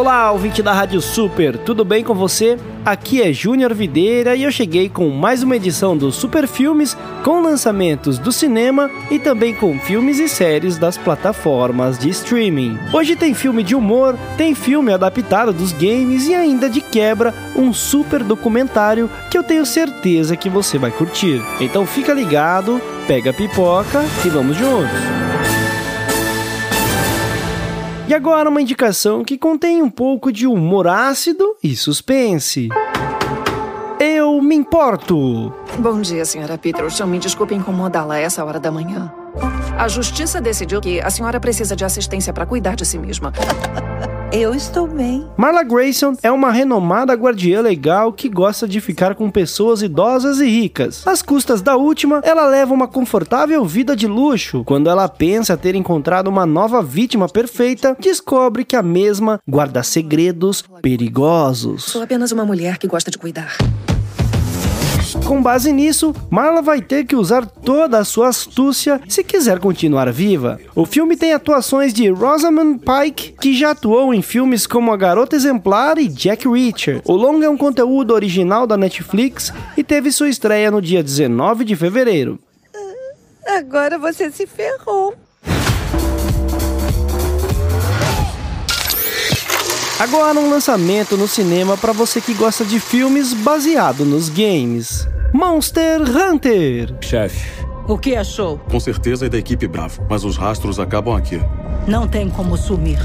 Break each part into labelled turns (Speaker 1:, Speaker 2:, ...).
Speaker 1: Olá, ouvinte da Rádio Super, tudo bem com você? Aqui é Júnior Videira e eu cheguei com mais uma edição dos Super Filmes com lançamentos do cinema e também com filmes e séries das plataformas de streaming. Hoje tem filme de humor, tem filme adaptado dos games e ainda de quebra um super documentário que eu tenho certeza que você vai curtir. Então fica ligado, pega a pipoca e vamos juntos. E agora uma indicação que contém um pouco de humor ácido e suspense. Eu me importo.
Speaker 2: Bom dia, senhora Peterson. Me desculpe incomodá-la a essa hora da manhã. A justiça decidiu que a senhora precisa de assistência para cuidar de si mesma.
Speaker 3: Eu estou bem.
Speaker 1: Marla Grayson é uma renomada guardiã legal que gosta de ficar com pessoas idosas e ricas. Às custas da última, ela leva uma confortável vida de luxo. Quando ela pensa ter encontrado uma nova vítima perfeita, descobre que a mesma guarda segredos perigosos.
Speaker 2: Sou apenas uma mulher que gosta de cuidar.
Speaker 1: Com base nisso, Marla vai ter que usar toda a sua astúcia se quiser continuar viva. O filme tem atuações de Rosamund Pike, que já atuou em filmes como A Garota Exemplar e Jack Reacher. O longa é um conteúdo original da Netflix e teve sua estreia no dia 19 de fevereiro.
Speaker 3: Agora você se ferrou.
Speaker 1: Agora um lançamento no cinema para você que gosta de filmes baseado nos games. Monster Hunter.
Speaker 4: Chefe,
Speaker 3: O que achou?
Speaker 4: com certeza é da equipe Bravo, mas os rastros acabam aqui.
Speaker 3: Não tem como sumir.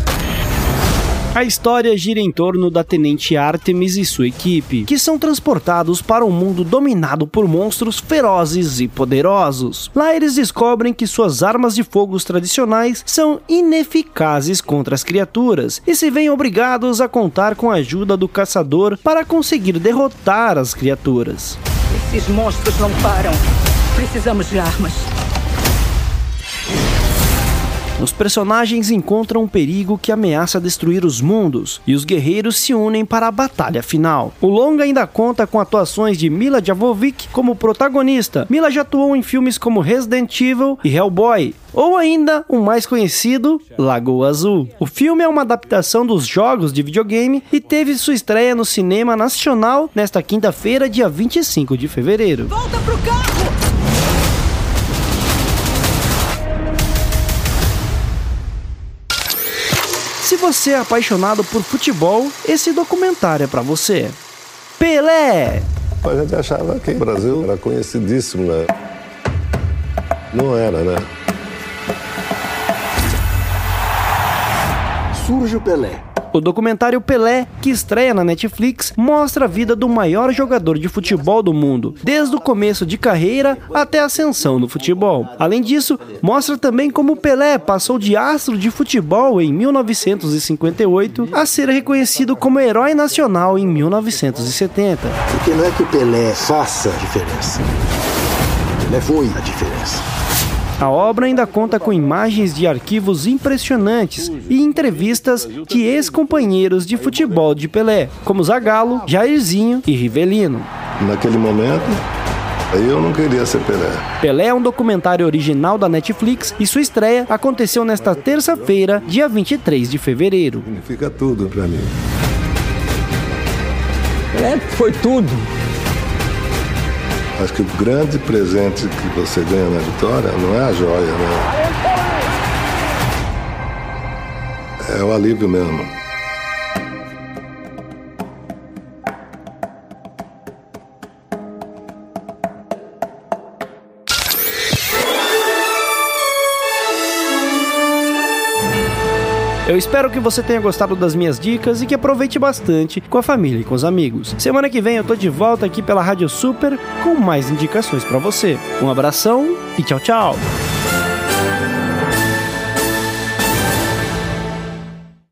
Speaker 1: A história gira em torno da Tenente Artemis e sua equipe, que são transportados para um mundo dominado por monstros ferozes e poderosos. Lá eles descobrem que suas armas de fogo tradicionais são ineficazes contra as criaturas e se veem obrigados a contar com a ajuda do caçador para conseguir derrotar as criaturas.
Speaker 3: Esses monstros não param. Precisamos de armas.
Speaker 1: Os personagens encontram um perigo que ameaça destruir os mundos e os guerreiros se unem para a batalha final. O longa ainda conta com atuações de Mila Jovovich como protagonista. Mila já atuou em filmes como Resident Evil e Hellboy, ou ainda o mais conhecido, Lagoa Azul. O filme é uma adaptação dos jogos de videogame e teve sua estreia no cinema nacional nesta quinta-feira, dia 25 de fevereiro.
Speaker 3: Volta pro carro!
Speaker 1: Você é apaixonado por futebol, esse documentário é para você. Pelé!
Speaker 5: A gente achava que o Brasil era conhecidíssimo, né? Não era, né?
Speaker 6: Surge o Pelé.
Speaker 1: O documentário Pelé, que estreia na Netflix, mostra a vida do maior jogador de futebol do mundo, desde o começo de carreira até a ascensão no futebol. Além disso, mostra também como Pelé passou de astro de futebol em 1958 a ser reconhecido como herói nacional em 1970.
Speaker 6: Porque não é que o Pelé faça a diferença. Pelé foi a diferença.
Speaker 1: A obra ainda conta com imagens de arquivos impressionantes e entrevistas de ex-companheiros de futebol de Pelé, como Zagallo, Jairzinho e Rivelino.
Speaker 5: Naquele momento, aí eu não queria ser Pelé.
Speaker 1: Pelé é um documentário original da Netflix e sua estreia aconteceu nesta terça-feira, dia 23 de fevereiro.
Speaker 5: Significa tudo pra mim.
Speaker 7: Pelé foi tudo.
Speaker 5: Acho que o grande presente que você ganha na vitória não é a joia, né? É o alívio mesmo.
Speaker 1: Eu espero que você tenha gostado das minhas dicas e que aproveite bastante com a família e com os amigos. Semana que vem eu tô de volta aqui pela Rádio Super com mais indicações para você. Um abração e tchau, tchau.